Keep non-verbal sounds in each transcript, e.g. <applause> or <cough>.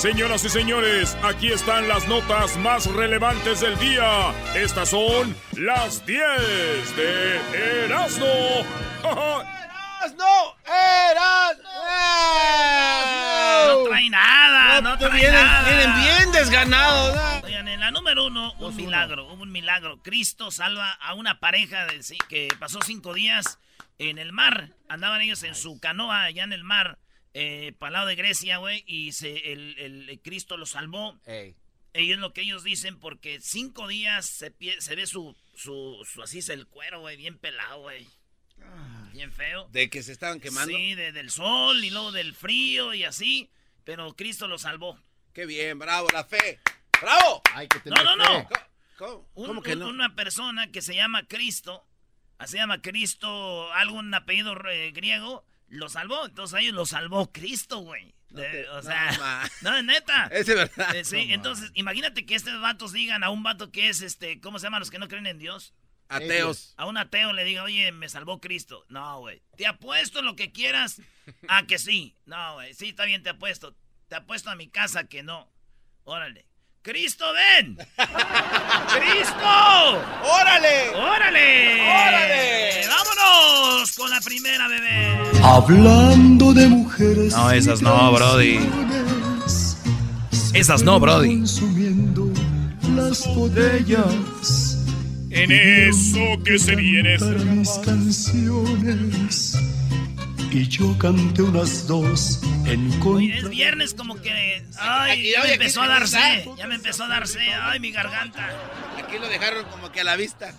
Señoras y señores, aquí están las notas más relevantes del día. Estas son las 10 de Erasmo. ¡Erasmo! ¡Erasmo! No trae nada, no, trae vienen, nada. Vienen bien desganados. Oigan, en la número uno, un milagro, hubo un milagro. Cristo salva a una pareja de, que pasó cinco días en el mar. Andaban ellos en su canoa allá en el mar eh, para el lado de Grecia, güey, y se, el, Cristo los salvó. Ellos lo que ellos dicen, porque cinco días se, se ve su, su, así es el cuero, güey, bien pelado, güey. Bien feo. ¿De que se estaban quemando? Sí, del sol y luego del frío y así, pero Cristo los salvó. Qué bien, bravo, la fe. ¡Bravo! no, no, no. ¿Cómo, que no? Una persona que se llama Cristo, se llama Cristo, algún apellido eh, griego, lo salvó. Entonces ellos lo salvó Cristo, güey. o sea, <laughs> no, es neta. <laughs> Es verdad. Eh, sí, entonces imagínate que estos vatos digan a un vato que es este, ¿cómo se llaman los que no creen en Dios? Ateos. A un ateo le diga, oye, me salvó Cristo. No, güey. Te apuesto lo que quieras a que sí. No, güey. Sí, está bien, te apuesto. Te apuesto a mi casa que no. Órale. ¡Cristo, ven! <laughs> ¡Cristo! ¡Órale! ¡Órale! ¡Órale! ¡Vámonos con la primera, bebé! Hablando de mujeres. No, esas no, Brody. Esas no, Brody. Las botellas. En eso que se viene. Mis canciones y yo canté unas dos en contra. es viernes como que. Ay, ya me empezó a darse. Ya me empezó a darse. Ay, mi garganta. Aquí lo dejaron como que a la vista.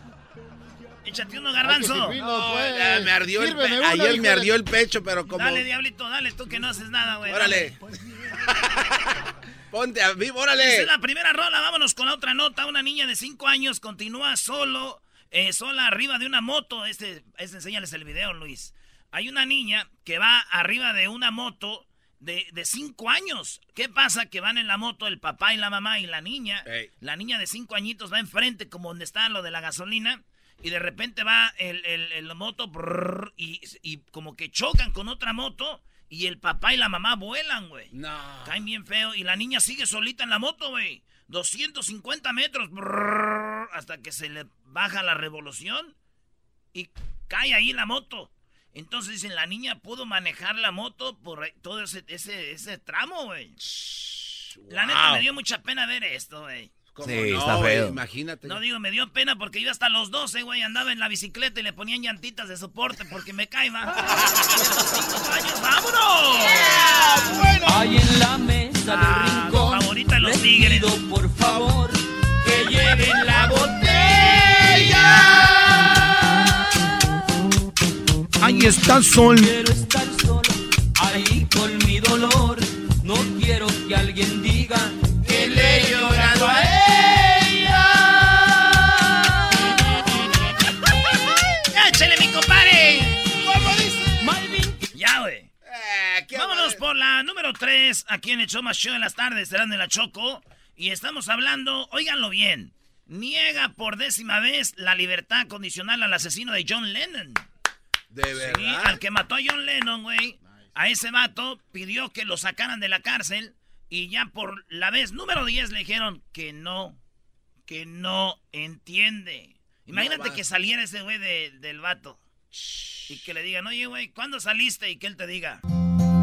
Échate uno, garbanzo. me ardió el Ayer me ardió el pecho, pero como. Dale, diablito, dale, tú que no haces nada, güey. Órale. <laughs> Ponte a vivo, órale. Esa es la primera rola. Vámonos con la otra nota. Una niña de 5 años continúa solo, eh, sola arriba de una moto. Este, este, enséñales el video, Luis. Hay una niña que va arriba de una moto de, de cinco años. ¿Qué pasa? Que van en la moto el papá y la mamá y la niña. La niña de cinco añitos va enfrente, como donde está lo de la gasolina. Y de repente va el, el, moto y, y, como que chocan con otra moto. Y el papá y la mamá vuelan, güey. No. Caen bien feo. Y la niña sigue solita en la moto, güey. 250 metros. hasta que se le baja la revolución. Y cae ahí la moto. Entonces dicen, la niña pudo manejar la moto por todo ese, ese, ese tramo, güey. La neta me dio mucha pena ver esto, güey. Sí, está feo. Imagínate. No digo, me dio pena porque yo hasta los 12, güey, andaba en la bicicleta y le ponían llantitas de soporte porque me caía. <laughs> años, ¡vámonos! bueno. Hay en la mesa ah, del rincón. Favorita de los tigres. por favor, que lleven la <laughs> botella. Ahí está sol. Quiero estar solo, ahí con mi dolor. No quiero que alguien diga que le he llorado a ella. <laughs> ¡Échale, mi compadre! ¿Cómo dice? Malvin. Ya, güey. Eh, Vámonos por la número 3, aquí en el show más show de las tardes, serán de la Choco. Y estamos hablando, óiganlo bien, niega por décima vez la libertad condicional al asesino de John Lennon. ¿De verdad? Sí, al que mató a John Lennon, güey. A ese vato pidió que lo sacaran de la cárcel y ya por la vez número 10 le dijeron que no, que no entiende. Imagínate que saliera ese güey del vato. Y que le digan, oye, güey, ¿cuándo saliste? Y que él te diga.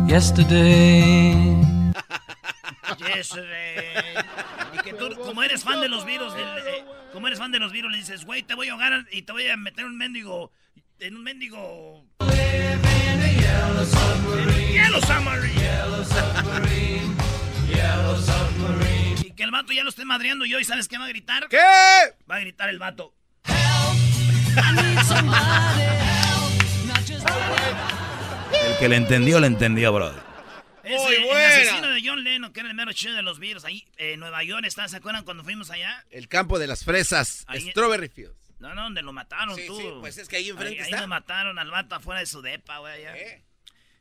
Yesterday. <laughs> Yesterday. Y que tú, como eres fan de los virus, eh, como eres fan de los virus, le dices, güey, te voy a ahogar y te voy a meter un mendigo, en un mendigo... Yellow submarine. Yellow submarine. Yellow submarine. Yellow submarine. Y que el vato ya lo esté madreando yo, ¿y sabes qué va a gritar? ¿Qué? Va a gritar el vato. El que le entendió, le entendió, brother. Ese, el asesino de John Lennon, que era el mero chido de los virus, ahí en Nueva York, ¿está? ¿se acuerdan cuando fuimos allá? El campo de las fresas, Strawberry Fields. No, no, donde lo mataron sí, tú. Sí, pues es que ahí enfrente ahí, está. Ahí lo mataron al vato afuera de su depa, güey.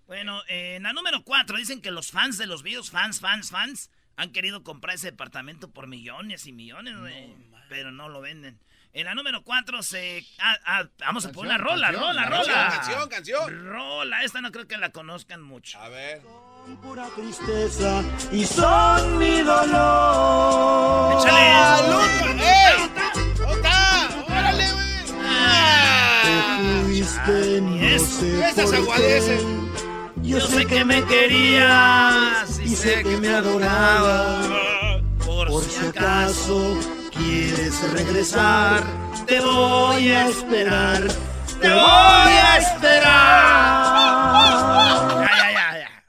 Bueno, en la número cuatro dicen que los fans de los virus, fans, fans, fans, han querido comprar ese departamento por millones y millones, güey. pero no lo venden. En la número 4 se. Ah, ah, vamos a poner una rola, rola, rola. Canción, canción. Rola, esta no creo que la conozcan mucho. A ver. Son pura tristeza y son mi dolor. Échale. ¡Salud! ¡Ey! Te fuiste, no sé Esas aguadeces. Yo sé que me querías y sé que me adorabas. Por, Por si acaso quieres regresar, te voy a esperar. te voy a esperar. Ya, ya, ya, ya.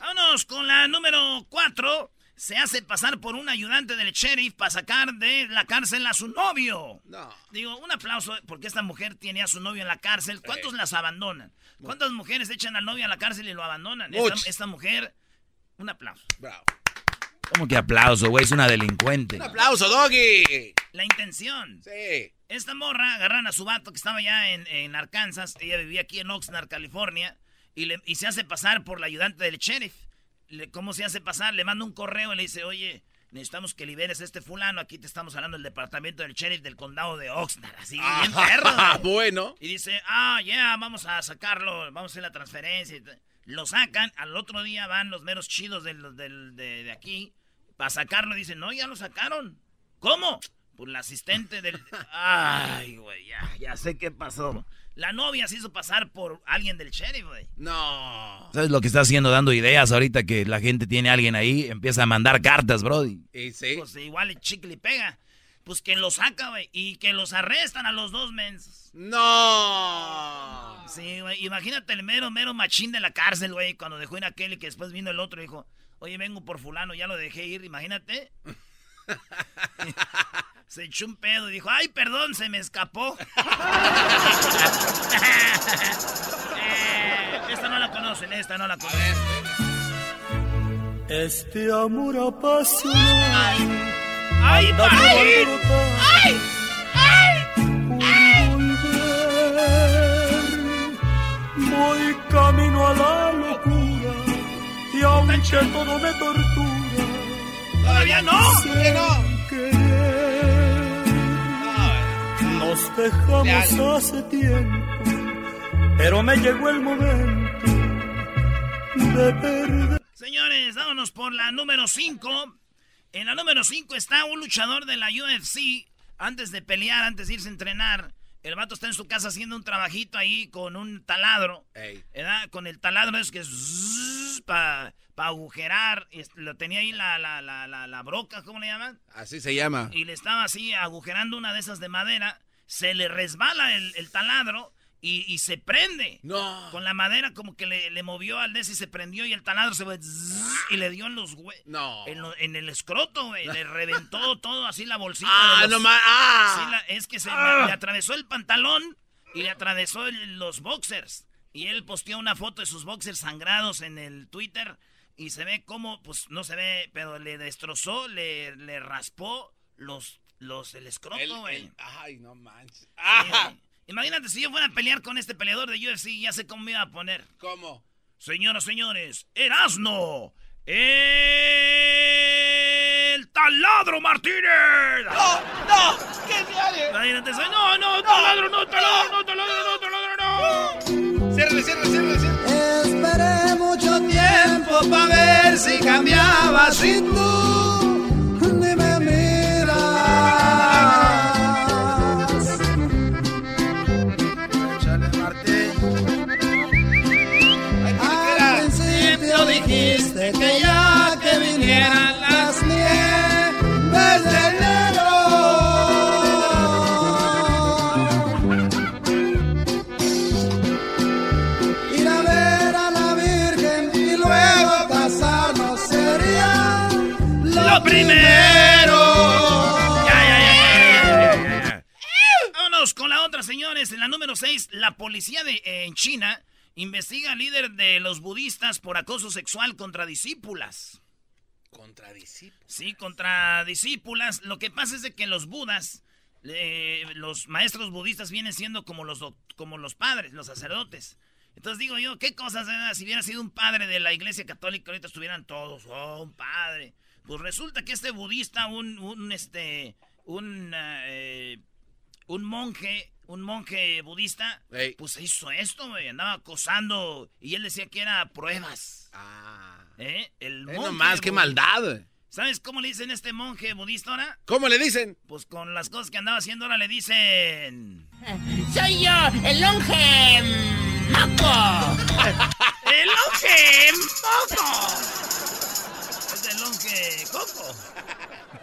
Vámonos con la número 4. Se hace pasar por un ayudante del sheriff para sacar de la cárcel a su novio. No. Digo, un aplauso porque esta mujer tiene a su novio en la cárcel. ¿Cuántos las abandonan? ¿Cuántas mujeres echan al novio a la cárcel y lo abandonan? Esta, mujer, un aplauso. Bravo. ¿Cómo que aplauso, güey? Es una delincuente. Un aplauso, Doggy. La intención. Sí. Esta morra agarran a su vato que estaba ya en, en Arkansas. Ella vivía aquí en Oxnard, California. Y, le- y se hace pasar por la ayudante del sheriff. Le- ¿Cómo se hace pasar? Le manda un correo y le dice, oye, necesitamos que liberes a este fulano. Aquí te estamos hablando del departamento del sheriff del condado de Oxnard. Así, <laughs> bien perro. Ah, bueno. Y dice, ah, ya, vamos a sacarlo, vamos a hacer la transferencia. Lo sacan, al otro día van los meros chidos del- del- de, de aquí para sacarlo. y Dicen, no, ya lo sacaron. ¿Cómo? Pues la asistente del... <laughs> Ay, güey, ya, ya sé qué pasó. La novia se hizo pasar por alguien del sheriff, güey. No. ¿Sabes lo que está haciendo? Dando ideas ahorita que la gente tiene a alguien ahí. Empieza a mandar cartas, brody. Y sí. Pues igual el chicle pega. Pues que lo saca, güey. Y que los arrestan a los dos mensos. No. Sí, güey. Imagínate el mero, mero machín de la cárcel, güey. Cuando dejó ir aquel y que después vino el otro y dijo, oye, vengo por fulano, ya lo dejé ir. Imagínate. <laughs> se echó un pedo y dijo, ay, perdón, se me escapó. <laughs> Eh, esta no la conocen, esta no la conocen. Este amor apasionado. ¡Ay, ay! alborotar ¡Ay! ¡Ay! por volver. Voy camino a la locura y aunque todo me tortura, ¡Todavía no! ¿Qué no? Nos dejamos hace tiempo, pero me llegó el momento de perder. Señores, vámonos por la número 5. En la número 5 está un luchador de la UFC. Antes de pelear, antes de irse a entrenar, el vato está en su casa haciendo un trabajito ahí con un taladro. Ey. ¿verdad? Con el taladro es que es para agujerar. Lo tenía ahí la, la, la, la, la broca, ¿cómo le llaman? Así se llama. Y le estaba así agujerando una de esas de madera. Se le resbala el, el taladro y, y se prende. No. Con la madera como que le, le movió al des y se prendió y el taladro se fue y le dio en los hue- No. en, lo- en el escroto, güey. Le reventó <laughs> todo así la bolsita. Ah, de los- no más. Ah. Sí, la- es que se Ah. le atravesó el pantalón y le atravesó el- los boxers. Y él posteó una foto de sus boxers sangrados en el Twitter. Y se ve cómo, pues no se ve, pero le destrozó, le, le raspó los, los, el escroto, güey. ay, no manches. Sí, Ah. Imagínate si yo fuera a pelear con este peleador de UFC, ya sé cómo me iba a poner. ¿Cómo? Señoras, señores, Erasno, el taladro Martínez. ¡No! ¡No! ¿Qué diario? Imagínate, soy, no, no, taladro, no, taladro, no, taladro, no, taladro, no. Cierre, cierre, cierre, cierre. Esperé mucho tiempo para ver si cambiaba si tú la policía de, en China investiga al líder de los budistas por acoso sexual contra discípulas. ¿Contra discípulas? Sí, contra discípulas. Lo que pasa es de que los budas, los maestros budistas vienen siendo como los, como los padres, los sacerdotes. Entonces digo yo, ¿qué cosas? Eh, si hubiera sido un padre de la iglesia católica, ahorita estuvieran todos, oh, un padre. Pues resulta que este budista, un, este, un, eh, un monje un monje budista, pues hizo esto, güey, andaba acosando y él decía que era pruebas. Ah. ¿Eh? El monje. No más, qué maldad. ¿Sabes cómo le dicen a este monje budista ahora? ¿Cómo le dicen? Pues con las cosas que andaba haciendo ahora le dicen... <laughs> Soy yo, el monje moco. <laughs> ¡El longe moco! Es el longe coco.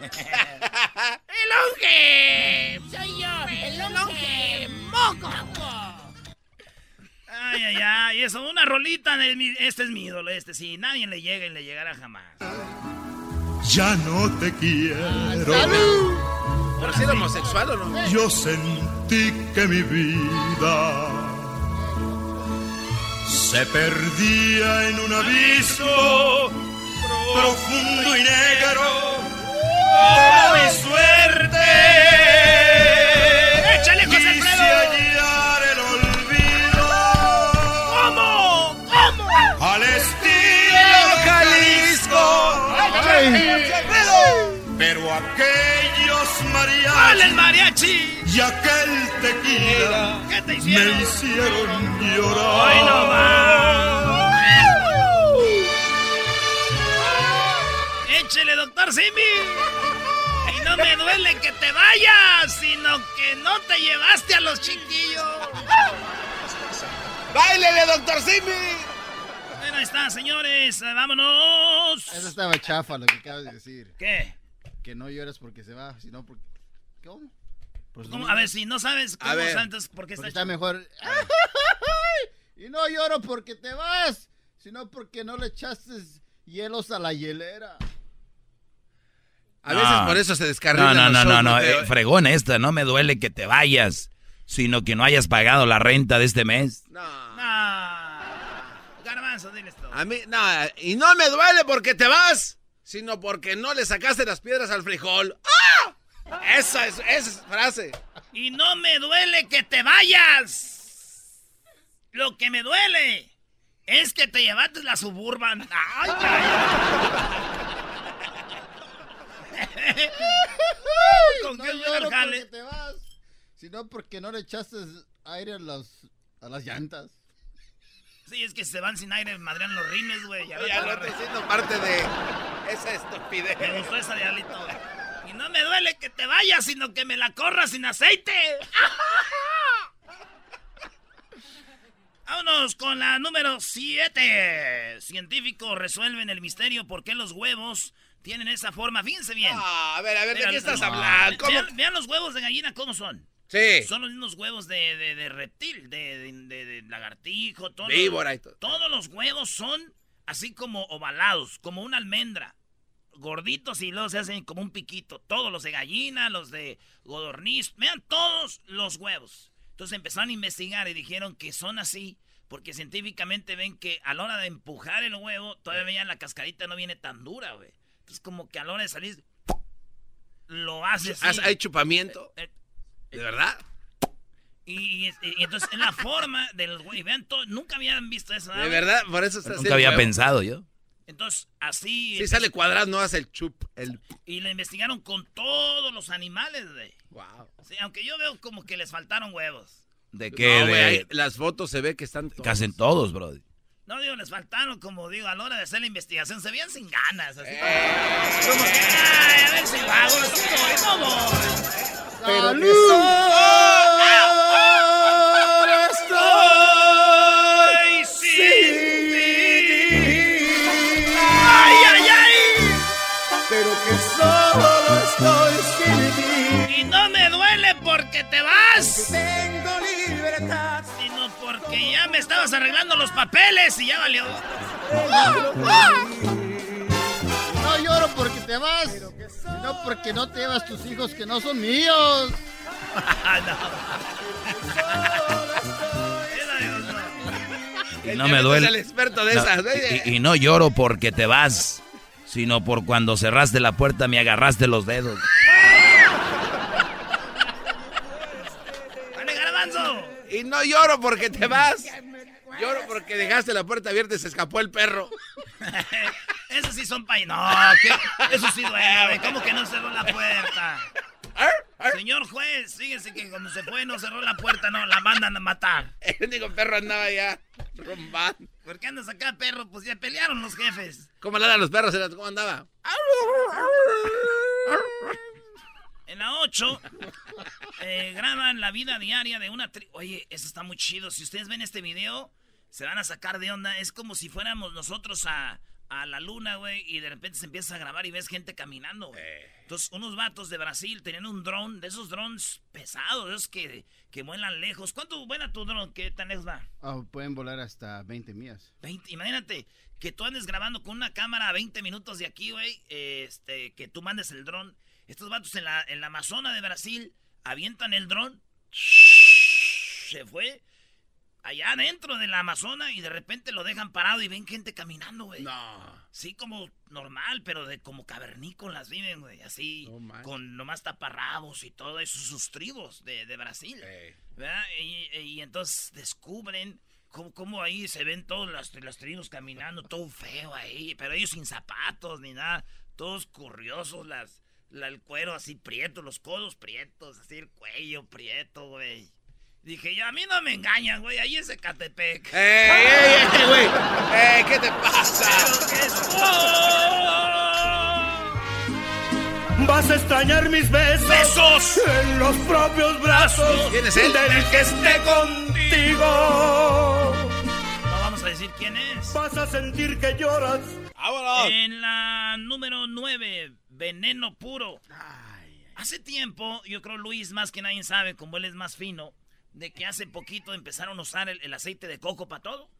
<laughs> ¡El longe! Soy yo, el longe moco. Ay, ay, ay, eso, una rolita, este es mi ídolo, este sí, nadie le llega y le llegará jamás. Ya no te quiero. ¡Salud! ¿Pero si homosexual o no? Yo sentí que mi vida se perdía en un abismo profundo y negro. ¡Oh, mi suerte! Pero aquellos mariachis. el mariachi! Y aquel tequila. ¿Qué te hicieron? Me hicieron llorar. ¡Ay, no más! ¡Échele, doctor Simi! Y no me duele que te vayas, sino que no te llevaste a los chiquillos. ¡Báilele, doctor Simi! Ahí está, señores. Vámonos. Eso estaba chafa lo que acabas de decir. ¿Qué? Que no llores porque se va, sino porque... ¿Cómo? Pues a ver, si no sabes cómo antes, ¿por qué está, está mejor? <laughs> y no lloro porque te vas, sino porque no le echaste hielos a la hielera. A veces por eso se descarga. No, no, no, no, eh, fregón esta, no me duele que te vayas, sino que no hayas pagado la renta de este mes. No. No. Garbanzo, diles todo. A mí, no, y no me duele porque te vas, sino porque no le sacaste las piedras al frijol. ¡Ah! Esa es, esa frase. Y no me duele que te vayas. Lo que me duele es que te llevaste la suburban. Ay, <laughs> ¿Con no qué lloro porque te vas, sino porque no le echaste aire a, las a las llantas. Sí, es que se van sin aire, madrean los rines, güey. Ya, no estoy siendo parte de esa estupidez. Me gustó esa diablito. Y no me duele que te vayas, sino que me la corras sin aceite. <laughs> Vámonos con la número 7. Científicos resuelven el misterio por qué los huevos tienen esa forma. Fíjense bien. Ah, a ver, a ver, ¿de qué estás hablando? Vean, los huevos de gallina cómo son. Sí. Son los mismos huevos de, reptil, de, lagartijo, todo. Víbora y todo. Todos los huevos son así como ovalados, como una almendra gorditos y luego se hacen como un piquito. Todos los de gallina, los de godorniz, vean todos los huevos. Entonces empezaron a investigar y dijeron que son así porque científicamente ven que a la hora de empujar el huevo, todavía veían la cascarita no viene tan dura, güey. Entonces como que a la hora de salir, lo hace así. ¿Hay chupamiento? Eh, eh, ¿De verdad? Y, entonces en la forma del güey, vean todo, nunca habían visto eso. De verdad, por eso está Nunca había pensado yo. Entonces, así. Si sale cuadrado, no hace el chup. El... Y le investigaron con todos los animales, güey. Wow. Sí, aunque yo veo como que les faltaron huevos. ¿De qué? de... las fotos se ve que están. Todos. Casi todos, bro. No digo, les faltaron, como digo, a la hora de hacer la investigación, se veían sin ganas. Así eh. como, que, ay, a ver si lo hago, no voy, Pero porque te vas. Tengo. Porque ya me estabas arreglando los papeles y ya valió. No lloro porque te vas, sino porque no te llevas tus hijos que no son míos. Y no me duele. Es el experto de No, esas. y, y no lloro porque te vas, sino por cuando cerraste la puerta me agarraste los dedos. Y no lloro porque te <laughs> vas. Lloro porque dejaste la puerta abierta y se escapó el perro. <laughs> Esos sí son pay... No, ¿qué? Eso sí duele. ¿Cómo que no cerró la puerta? Señor juez, fíjese que cuando se fue no cerró la puerta, no, la mandan a matar. <laughs> El único perro andaba ya rombando. ¿Por qué andas acá, perro? Pues ya pelearon los jefes. ¿Cómo le dan los perros? ¿Cómo andaba? En la 8 eh, graban la vida diaria de una tri... Oye, eso está muy chido. Si ustedes ven este video, se van a sacar de onda. Es como si fuéramos nosotros a, a la luna, güey, y de repente se empieza a grabar y ves gente caminando, güey. Entonces, unos vatos de Brasil tenían un dron, de esos drones pesados, de esos que, que vuelan lejos. ¿Cuánto vuela tu dron? ¿Qué tan lejos va? Ah, pueden volar hasta 20 millas. 20, imagínate que tú andes grabando con una cámara a 20 minutos de aquí, güey. este, que tú mandes el dron. Estos vatos en la, en la Amazona de Brasil avientan el dron. Se fue allá adentro de la Amazona y de repente lo dejan parado y ven gente caminando, güey. No. Sí, como normal, pero de como cavernícolas viven, güey. Así, No con nomás taparrabos y todo eso, sus tribus de, de Brasil. ¿verdad? Y, y entonces descubren cómo, cómo ahí se ven todos las, las tribus caminando, todo feo ahí, pero ellos sin zapatos ni nada, todos curiosos, las, la- el cuero así prieto, los codos prietos, así el cuello prieto, güey. Dije yo, a mí no me engañan, güey, ahí es Ecatepec. ¡Ey, ey, ey, güey! ¡Ey, qué te pasa! <laughs> Pero que es- ¡Oh! Vas a extrañar mis besos. ¡Besos! En los propios brazos. ¿Quién es él? Del que esté contigo. No vamos a decir quién es. Vas a sentir que lloras. ¡Vámonos! En la número 9, veneno puro. Hace tiempo, yo creo Luis más que nadie sabe, como él es más fino, de que hace poquito empezaron a usar el, el aceite de coco para todo.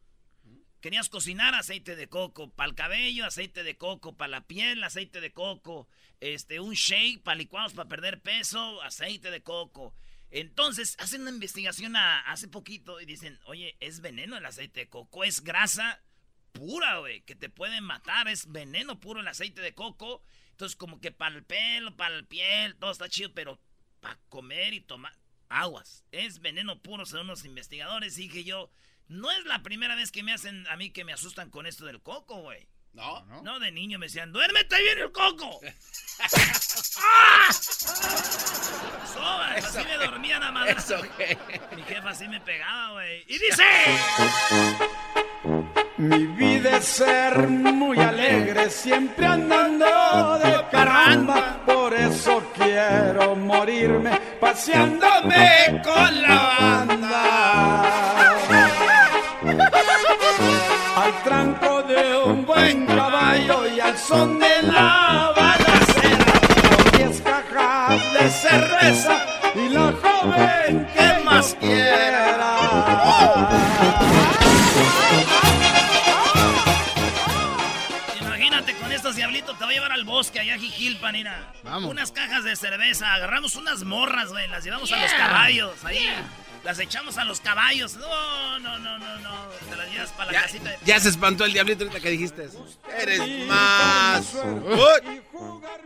Querías cocinar aceite de coco para el cabello, aceite de coco para la piel, aceite de coco, este, un shake para licuados para perder peso, aceite de coco. Entonces hacen una investigación a- hace poquito y dicen, oye, es veneno el aceite de coco, es grasa pura, güey, que te pueden matar, es veneno puro el aceite de coco. Entonces, como que para el pelo, para la piel, todo está chido, pero para comer y tomar aguas. Es veneno puro, según los investigadores. Y dije yo, no es la primera vez que me hacen a mí que me asustan con esto del coco, güey. ¿No? No, de niño me decían, duérmete ahí viene el coco. <laughs> ¡Ah! Así me dormían a madre. ¿Eso qué? Mi jefa así me pegaba, güey. Y dice... Mi vida es ser muy alegre, siempre andando de caramba. Por eso quiero morirme paseándome con la banda. Al tranco de un buen caballo y al son de la balacera. Con diez cajas de cerveza y la joven que más quiera. Voy a llevar al bosque allá a Jijilpan, mira. Vamos. Unas cajas de cerveza, agarramos unas morras, güey, las llevamos a los caballos, ahí. Las echamos a los caballos. No, no, no, no, no. Te las llevas para la Ya, casita. de- ya se espantó el diablito ahorita que dijiste. Eres más. Uy.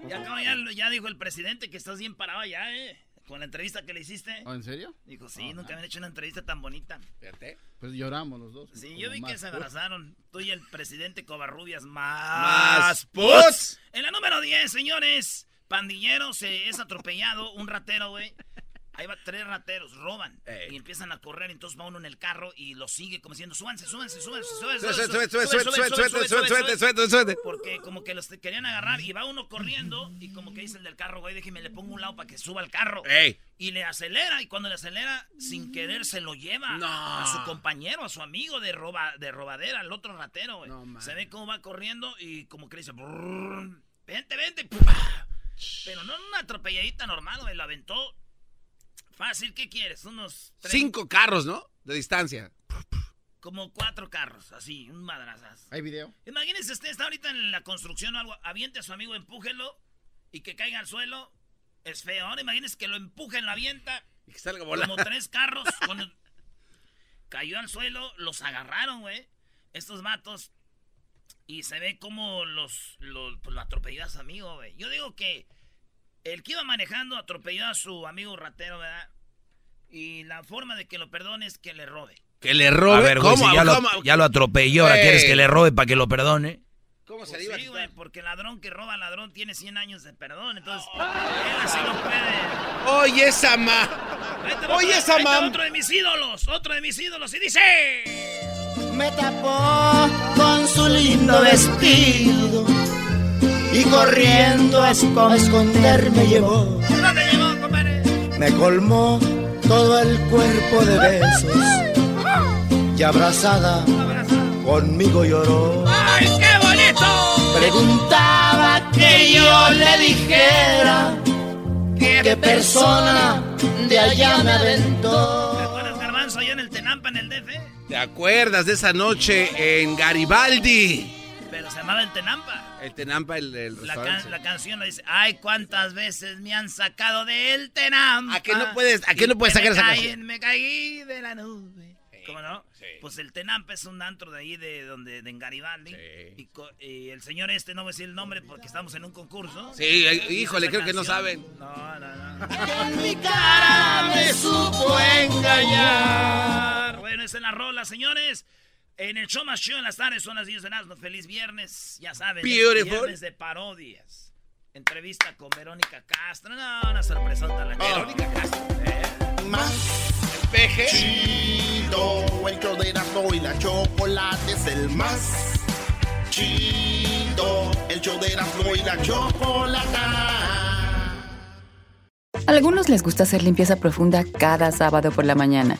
Ya, ya, ya dijo el presidente que estás bien parado allá, eh. Con la entrevista que le hiciste. ¿Oh, ¿En serio? Dijo, sí, nunca me han hecho una entrevista tan bonita. Fíjate. Pues lloramos los dos. Sí, yo vi que se abrazaron. Tú y el presidente Covarrubias Más más. En la número 10, señores, pandillero se es atropellado, un ratero, güey. Ahí va tres rateros, roban y empiezan a correr. Entonces va uno en el carro y lo sigue como diciendo: súbanse, súbanse, súbanse, súbanse. Suerte, suerte, Porque como que los querían agarrar y va uno corriendo y como que dice el del carro, güey, déjeme, le pongo un lado para que suba el carro. Y le acelera y cuando le acelera, sin querer, se lo lleva a su compañero, a su amigo de, roba, de robadera, al otro ratero, güey. Se ve cómo va corriendo y como que le dice: vente, vente. Pero no una atropelladita normal, güey, lo aventó Fácil, ¿qué quieres? Unos tres- Cinco carros, ¿no? De distancia. Como cuatro carros, así, un madrazas. ¿Hay video? Imagínese usted está ahorita en la construcción o algo, aviente a su amigo, empújelo y que caiga al suelo. Es feo. Ahora imagínese que lo empujen, lo avienta. Y que salga volando. Como tres carros. <laughs> con- Cayó al suelo, los agarraron, güey. Estos matos. Y se ve como los, los pues, lo atropelló a su amigo, güey. Yo digo que el que iba manejando atropelló a su amigo ratero, ¿verdad? Y la forma de que lo perdone es que le robe. Que le robe. A ver, güey, ¿Cómo? si ya, lo, ya lo atropelló, ahora quieres que le robe para que lo perdone. ¿Cómo se Pues le iba a sí, güey, porque ladrón que roba ladrón tiene 100 años de perdón, entonces él así no puede. Oye, esa ma. Oye, otro- esa mam. otro de mis ídolos, otro de mis ídolos, y dice... Me tapó con su lindo vestido y corriendo a esco- a esconderme llevó. Me colmó todo el cuerpo de besos y abrazada conmigo lloró. ¡Ay, qué bonito! Preguntaba que yo le dijera qué persona de allá me aventó. ¿Te acuerdas, Garbanzo, allá en el Tenampa, en el DF? ¿Te acuerdas de esa noche en Garibaldi? Pero se llamaba el Tenampa. El Tenampa, el, el La, can- la canción la dice, ay, cuántas veces me han sacado del Tenampa. ¿A qué no puedes- a qué no puedes sacar esa caí- canción? Me caí de la nube. ¿Cómo no? Pues el Tenampa es un antro de ahí, de donde de en Garibaldi. Y, co- y el señor este, no voy a decir el nombre porque estamos en un concurso. Sí, híjole, creo que no canción. saben. No, no, no. En mi cara me supo engañar. Bueno, esa es la rola, señores. En el show más show en las tardes son las 10 de Erasmo. Feliz viernes, ya saben. Beautiful. Viernes de parodias. Entrevista con Verónica Castro. No, una sorpresota la Verónica Castro. Más Peje. chido, el show de Erasmo y la chocolate es el más chido. El show de Erasmo y la chocolata. Algunos les gusta hacer limpieza profunda cada sábado por la mañana.